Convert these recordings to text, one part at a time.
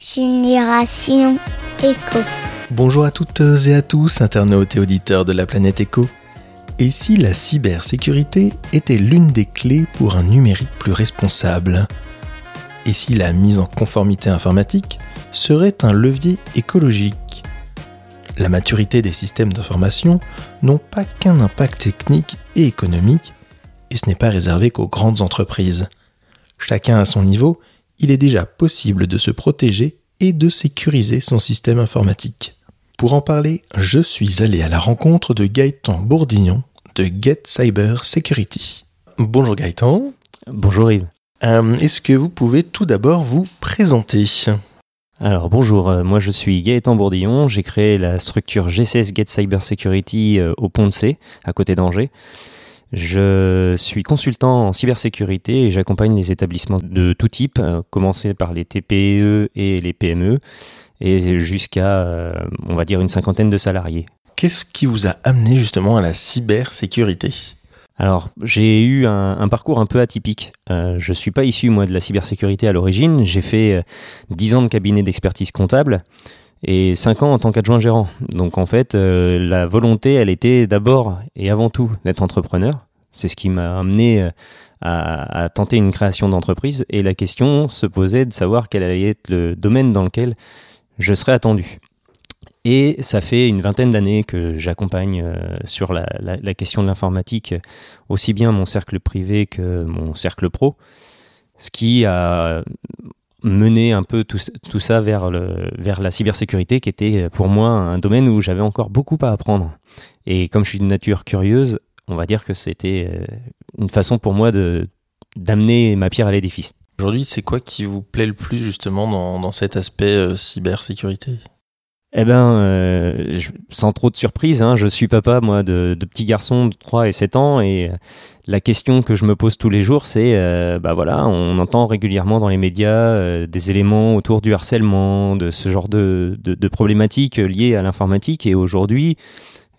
Génération Éco. Bonjour à toutes et à tous, internautes et auditeurs de la planète Éco. Et si la cybersécurité était l'une des clés pour un numérique plus responsable? Et si la mise en conformité informatique serait un levier écologique? La maturité des systèmes d'information n'ont pas qu'un impact technique et économique, et ce n'est pas réservé qu'aux grandes entreprises. Chacun à son niveau, il est déjà possible de se protéger et de sécuriser son système informatique. Pour en parler, je suis allé à la rencontre de Gaëtan Bourdillon de Get Cyber Security. Bonjour Gaëtan. Bonjour Yves. Euh, Est-ce que vous pouvez tout d'abord vous présenter? Alors bonjour, euh, moi je suis Gaëtan Bourdillon, j'ai créé la structure GCS Get Cyber Security euh, au Pont de C, à côté d'Angers. Je suis consultant en cybersécurité et j'accompagne les établissements de tout type, euh, commencer par les TPE et les PME, et jusqu'à, euh, on va dire, une cinquantaine de salariés. Qu'est-ce qui vous a amené justement à la cybersécurité? Alors, j'ai eu un, un parcours un peu atypique. Euh, je suis pas issu, moi, de la cybersécurité à l'origine. J'ai fait euh, 10 ans de cabinet d'expertise comptable et 5 ans en tant qu'adjoint gérant. Donc, en fait, euh, la volonté, elle était d'abord et avant tout d'être entrepreneur. C'est ce qui m'a amené euh, à, tenter une création d'entreprise. Et la question se posait de savoir quel allait être le domaine dans lequel je serais attendu. Et ça fait une vingtaine d'années que j'accompagne euh, sur la, question de l'informatique, aussi bien mon cercle privé que mon cercle pro, ce qui a mené un peu tout, ça vers, vers la cybersécurité, qui était pour moi un domaine où j'avais encore beaucoup à apprendre. Et comme je suis de nature curieuse, on va dire que c'était euh, une façon pour moi de d'amener ma pierre à l'édifice. Aujourd'hui, c'est quoi qui vous plaît le plus justement dans, dans cet aspect euh, cybersécurité? Eh ben, euh, je- sans trop de surprise, hein, je suis papa, moi, de, de petits garçons de 3 et 7 ans, et euh, la question que je me pose tous les jours, c'est, euh, bah voilà, on entend régulièrement dans les médias des éléments autour du harcèlement, de ce genre de, de, de problématiques liées à l'informatique, et aujourd'hui,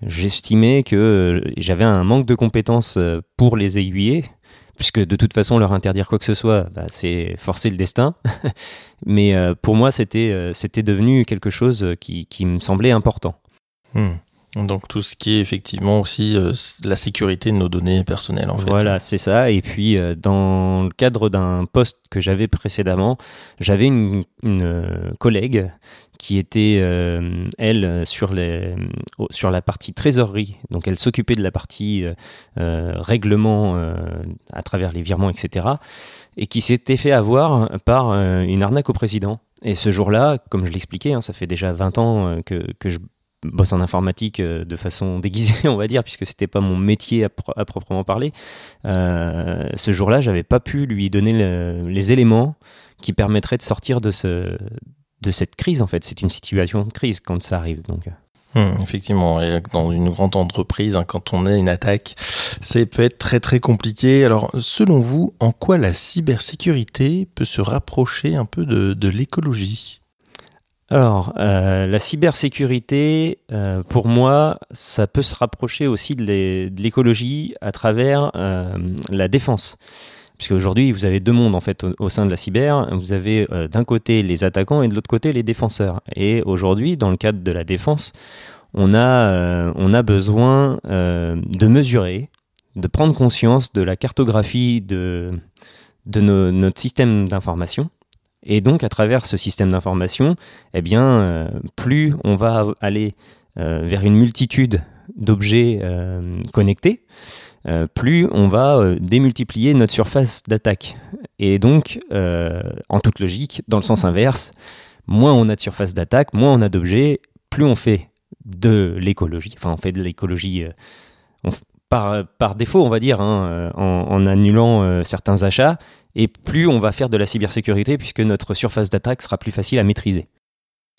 j'estimais que euh, j'avais un manque de compétences euh, pour les aiguiller, puisque de toute façon, leur interdire quoi que ce soit, bah, c'est forcer le destin. Mais euh, pour moi, c'était devenu quelque chose qui, qui me semblait important. Hmm. Donc tout ce qui est effectivement aussi euh, la sécurité de nos données personnelles en fait. Voilà, c'est ça. Et puis, euh, dans le cadre d'un poste que j'avais précédemment, j'avais une, euh, collègue qui était, elle, sur, la partie trésorerie. Donc, elle s'occupait de la partie règlement à travers les virements, etc. Et qui s'était fait avoir par une arnaque au président. Et ce jour-là, comme je l'expliquais, hein, ça fait déjà 20 ans que, que je bosse en informatique euh, de façon déguisée, on va dire, puisque c'était pas mon métier à, pro- à proprement parler. Euh, ce jour-là, j'avais pas pu lui donner le- les éléments qui permettraient de sortir de ce de cette crise en fait. C'est une situation de crise quand ça arrive. Donc euh. Hmm, effectivement, dans une grande entreprise, hein, quand on a une attaque, ça peut être très très compliqué. Alors, selon vous, en quoi la cybersécurité peut se rapprocher un peu de l'écologie? Alors, euh, la cybersécurité, euh, pour moi, ça peut se rapprocher aussi de l'é- de l'écologie à travers euh, la défense. Puisque aujourd'hui, vous avez deux mondes en fait au, sein de la cyber. Vous avez d'un côté les attaquants et de l'autre côté les défenseurs. Et aujourd'hui, dans le cadre de la défense, on a, besoin de mesurer, de prendre conscience de la cartographie de, notre système d'information. Et donc, à travers ce système d'information, eh bien, euh, plus on va aller euh, vers une multitude d'objets euh, connectés, plus on va démultiplier notre surface d'attaque. Et donc, en toute logique, dans le sens inverse, moins on a de surface d'attaque, moins on a d'objets, plus on fait de l'écologie. Enfin, on fait de l'écologie par, par défaut, on va dire, hein, en, annulant certains achats, et plus on va faire de la cybersécurité, puisque notre surface d'attaque sera plus facile à maîtriser.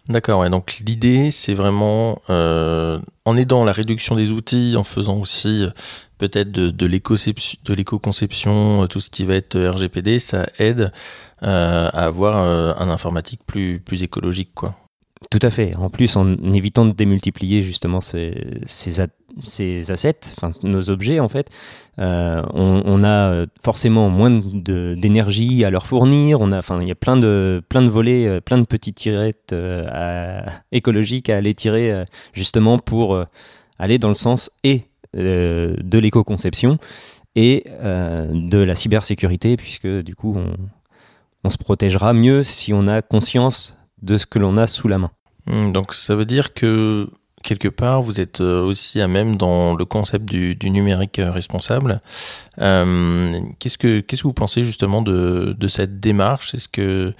D'accord, ouais, donc l'idée, c'est vraiment, euh, en aidant la réduction des outils, en faisant aussi euh, peut-être de, l'éco-conception, euh, tout ce qui va être RGPD, ça aide à avoir un informatique plus, plus écologique, quoi. Tout à fait. En plus, en évitant de démultiplier justement ces, ces, ces assets, enfin nos objets en fait, euh, on, a forcément moins d'énergie à leur fournir. On a, enfin, il y a plein de plein de volets, plein de petites tirettes écologiques à aller tirer justement pour aller dans le sens et de l'éco-conception et de la cybersécurité, puisque du coup on, on se protégera mieux si on a conscience de ce que l'on a sous la main. Hmm, donc ça veut dire que quelque part, vous êtes euh, aussi à même dans le concept du, numérique euh, responsable. Euh, qu'est-ce que que vous pensez justement de, de cette démarche? Est-ce que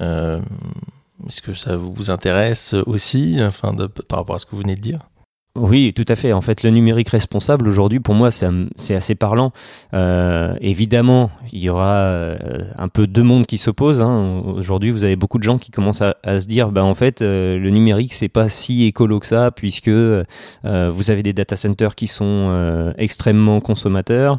est-ce que ça vous intéresse aussi, enfin, par rapport à ce que vous venez de dire? Oui, tout à fait. En fait, le numérique responsable, aujourd'hui, pour moi, c'est assez parlant. Euh, évidemment, il y aura euh, un peu deux mondes qui s'opposent. Hein. Aujourd'hui, vous avez beaucoup de gens qui commencent à, se dire, bah, en fait, euh, le numérique, c'est pas si écolo que ça, puisque vous avez des data centers qui sont extrêmement consommateurs.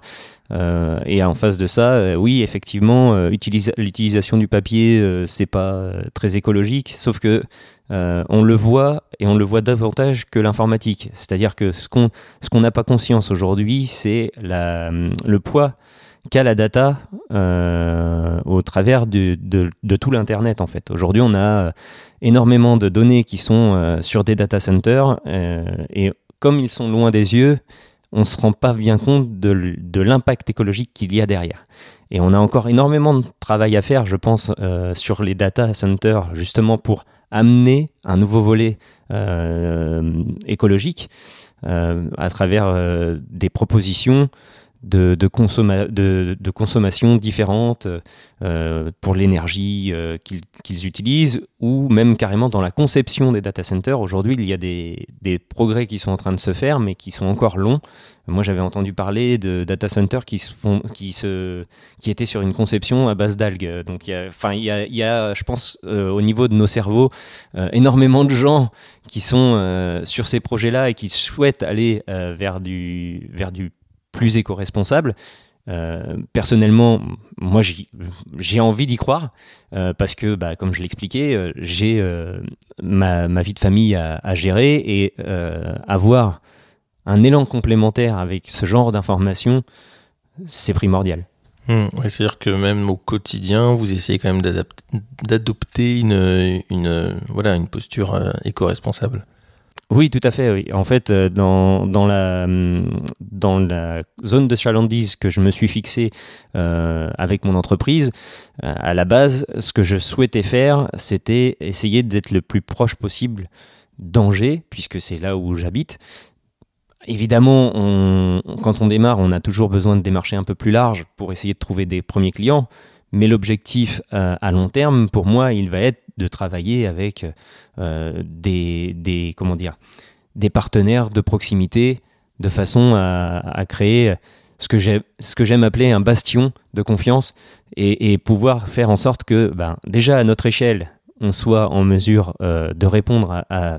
Et en face de ça, oui, effectivement, l'utilisation du papier, c'est pas très écologique, sauf que euh, on le voit et on le voit davantage que l'informatique. C'est-à-dire que ce qu'on ce n'a pas conscience aujourd'hui, c'est le poids qu'a la data euh, au travers de, de, tout l'internet en fait. Aujourd'hui, on a énormément de données qui sont euh, sur des data centers et comme ils sont loin des yeux, on se rend pas bien compte de, l'impact écologique qu'il y a derrière. Et on a encore énormément de travail à faire, je pense, sur les data centers, justement pour amener un nouveau volet euh, écologique euh, à travers euh, des propositions de, de, de, consommation différentes pour l'énergie qu'ils utilisent ou même carrément dans la conception des data centers. Aujourd'hui, il y a des, des, progrès qui sont en train de se faire, mais qui sont encore longs. Moi, j'avais entendu parler de data centers qui, se qui, se, qui étaient sur une conception à base d'algues. Donc, il y a, enfin, il y a, je pense, euh, au niveau de nos cerveaux, euh, énormément de gens qui sont euh, sur ces projets-là et qui souhaitent aller vers, du, vers du plus éco-responsable. personnellement, moi j'ai envie d'y croire parce que, bah, comme je l'expliquais, j'ai ma, vie de famille à, gérer et avoir un élan complémentaire avec ce genre d'informations, c'est primordial. Hmm, C'est-à-dire que même au quotidien, vous essayez quand même d'adopter une, voilà, une posture euh, éco-responsable. Oui, tout à fait. Oui. En fait, euh, dans, dans, la, zone de chalandise que je me suis fixé euh, avec mon entreprise, à la base, ce que je souhaitais faire, c'était essayer d'être le plus proche possible d'Angers, puisque c'est là où j'habite, Évidemment, quand on démarre, on a toujours besoin de démarcher un peu plus large pour essayer de trouver des premiers clients. Mais l'objectif euh, à long terme, pour moi, il va être de travailler avec euh, des, des partenaires de proximité de façon à, créer ce que j'aime appeler un bastion de confiance et, pouvoir faire en sorte que, ben, déjà à notre échelle, on soit en mesure euh, de répondre à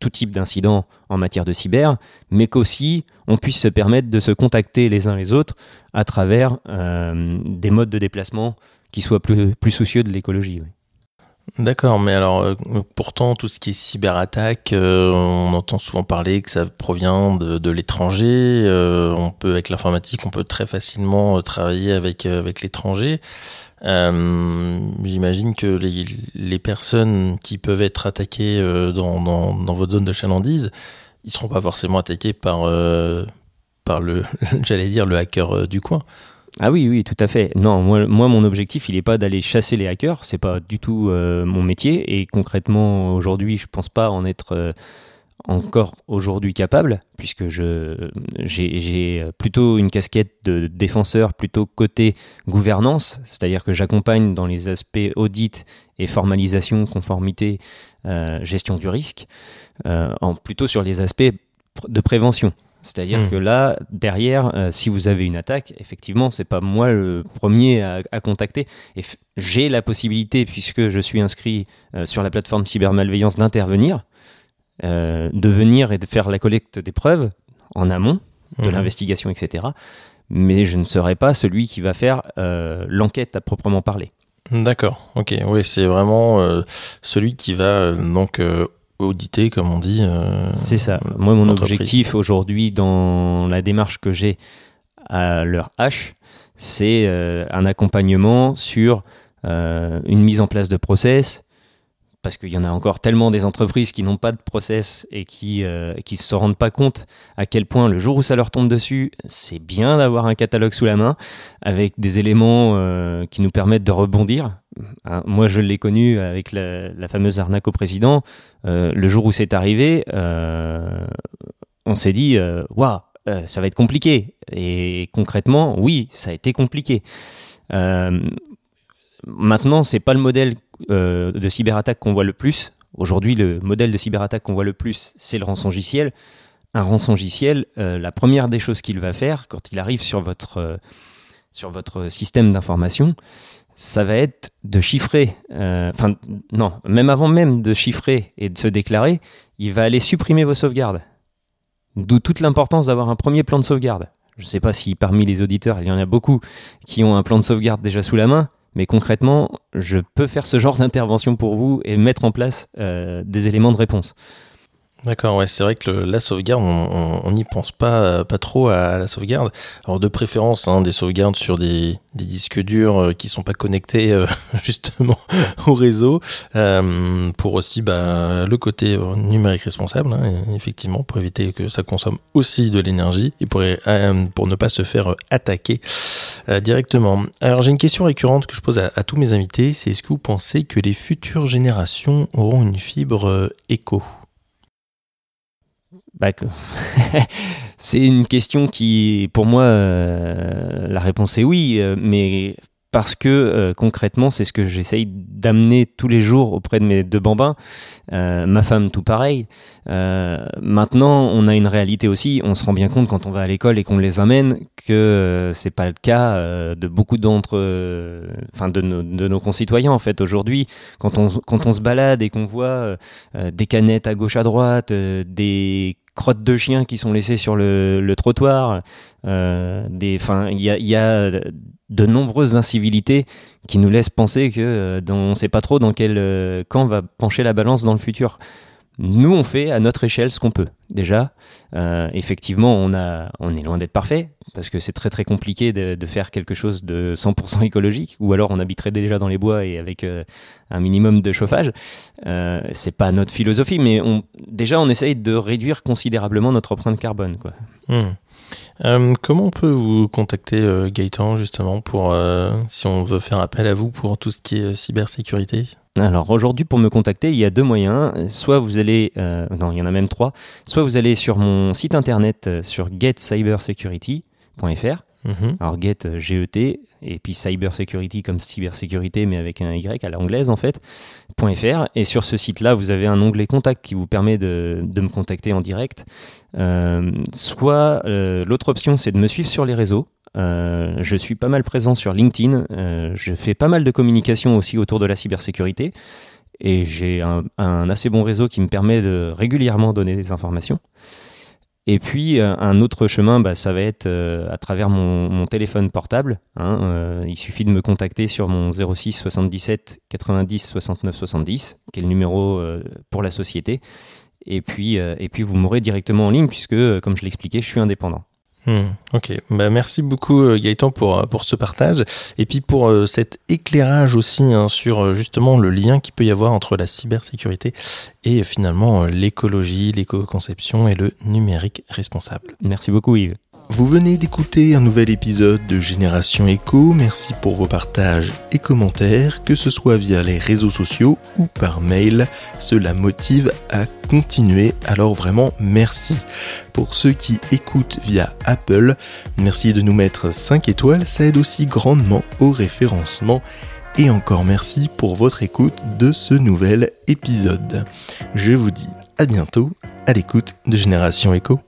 tout type d'incidents en matière de cyber, mais qu'aussi on puisse se permettre de se contacter les uns les autres à travers euh, des modes de déplacement qui soient plus, soucieux de l'écologie. D'accord, mais alors euh, pourtant tout ce qui est cyberattaque, euh, on entend souvent parler que ça provient de, l'étranger. on peut avec l'informatique, on peut très facilement travailler avec l'étranger. Euh, J'imagine que les, personnes qui peuvent être attaquées euh, dans, dans, votre zone de chalandise, ils seront pas forcément attaqués par, euh, par le, j'allais dire, le hacker du coin. Ah oui, oui, tout à fait. Non, moi, moi mon objectif, il n'est pas d'aller chasser les hackers. C'est pas du tout mon métier. Et concrètement, aujourd'hui, je pense pas en être encore aujourd'hui capable, puisque j'ai plutôt une casquette de défenseur plutôt côté gouvernance, c'est-à-dire que j'accompagne dans les aspects audit et formalisation, conformité, euh, gestion du risque, euh, en, plutôt sur les aspects de prévention. C'est-à-dire mmh. que là, derrière, euh, si vous avez une attaque, effectivement, c'est pas moi le premier à, à contacter. Et j'ai la possibilité, puisque je suis inscrit sur la plateforme cybermalveillance, d'intervenir de venir et de faire la collecte des preuves en amont de mhm. l'investigation, etc. Mais je ne serai pas celui qui va faire euh, l'enquête à proprement parler. D'accord, ok, oui, c'est vraiment euh, celui qui va donc auditer, comme on dit. c'est ça. Moi, mon objectif aujourd'hui dans la démarche que j'ai à l'heure H, c'est un accompagnement sur une mise en place de process, parce qu'il y en a encore tellement des entreprises qui n'ont pas de process et qui euh, qui se rendent pas compte à quel point le jour où ça leur tombe dessus, c'est bien d'avoir un catalogue sous la main avec des éléments euh, qui nous permettent de rebondir. Hein, moi, je l'ai connu avec la, fameuse arnaque au président. Euh, le jour où c'est arrivé, on s'est dit waouh, ça va être compliqué. Et concrètement, oui, ça a été compliqué. maintenant, c'est pas le modèle euh, de cyberattaque qu'on voit le plus, aujourd'hui le modèle de cyberattaque qu'on voit le plus, c'est le rançongiciel. Un rançongiciel, euh, la première des choses qu'il va faire quand il arrive sur votre, euh, sur votre système d'information, ça va être de chiffrer, enfin non, même avant même de chiffrer et de se déclarer, il va aller supprimer vos sauvegardes. D'où toute l'importance d'avoir un premier plan de sauvegarde. Je ne sais pas si parmi les auditeurs, il y en a beaucoup qui ont un plan de sauvegarde déjà sous la main. Mais concrètement, je peux faire ce genre d'intervention pour vous et mettre en place euh, des éléments de réponse. D'accord, ouais, c'est vrai que la sauvegarde, on n'y pense pas, pas trop à, la sauvegarde. Alors de préférence, hein, des sauvegardes sur des, disques durs euh, qui sont pas connectés euh, justement au réseau, euh, pour aussi bah, le côté euh, numérique responsable, hein, effectivement, pour éviter que ça consomme aussi de l'énergie et pour, pour ne pas se faire attaquer directement. Alors j'ai une question récurrente que je pose à, à tous mes invités, c'est est-ce que vous pensez que les futures générations auront une fibre éco? Bah, c'est une question qui, pour moi, euh, la réponse est oui, euh, mais parce que euh, concrètement, c'est ce que j'essaye d'amener tous les jours auprès de mes deux bambins. Ma femme, tout pareil. Maintenant, on a une réalité aussi. On se rend bien compte quand on va à l'école et qu'on les amène que c'est pas le cas de beaucoup d'entre, enfin de, de, nos concitoyens en fait. Aujourd'hui, quand on quand on se balade et qu'on voit des canettes à gauche à droite, des crottes de chiens qui sont laissées sur le, trottoir, des, enfin, il y a, de nombreuses incivilités qui nous laissent penser que euh, ne sait pas trop dans quel euh, camp va pencher la balance dans le futur. Nous, on fait à notre échelle ce qu'on peut. Déjà, euh, effectivement, on, est loin d'être parfait, parce que c'est très très compliqué de, faire quelque chose de 100% écologique, ou alors on habiterait déjà dans les bois et avec un minimum de chauffage. Euh, c'est pas notre philosophie, mais on, déjà on essaye de réduire considérablement notre empreinte carbone. Hmm. Euh, comment on peut vous contacter, euh, Gaëtan, justement, pour euh, si on veut faire appel à vous pour tout ce qui est cybersécurité? Alors aujourd'hui, pour me contacter, il y a deux moyens. Soit vous allez, non, il y en a même trois. Soit vous allez sur mon site internet sur getcybersecurity.fr Mhm. Alors get euh, GET et puis cyber security comme cybersécurité mais avec un Y à l'anglaise en fait .fr et sur ce site là vous avez un onglet contact qui vous permet de, de me contacter en direct. Euh, soit euh, l'autre option c'est de me suivre sur les réseaux. Euh, je suis pas mal présent sur LinkedIn. Euh, je fais pas mal de communication aussi autour de la cybersécurité et j'ai un, assez bon réseau qui me permet de régulièrement donner des informations. Et puis euh, un autre chemin, bah, ça va être à travers mon, téléphone portable. Hein, il suffit de me contacter sur mon 06 77 90 69 70, qui est le numéro pour la société. Et puis, et puis vous m'aurez directement en ligne puisque, comme je l'expliquais, je suis indépendant. Hmm, ok, bah, merci beaucoup euh, Gaëtan pour, euh, pour ce partage et puis pour euh, cet éclairage aussi hein, sur justement le lien qu'il peut y avoir entre la cybersécurité et finalement l'écologie, l'éco-conception et le numérique responsable. Merci beaucoup Yves. Vous venez d'écouter un nouvel épisode de Génération Echo. Merci pour vos partages et commentaires, que ce soit via les réseaux sociaux ou par mail. Cela motive à continuer, alors vraiment merci. Pour ceux qui écoutent via Apple, merci de nous mettre 5 étoiles, ça aide aussi grandement au référencement. Et encore merci pour votre écoute de ce nouvel épisode. Je vous dis à bientôt à l'écoute de Génération Echo.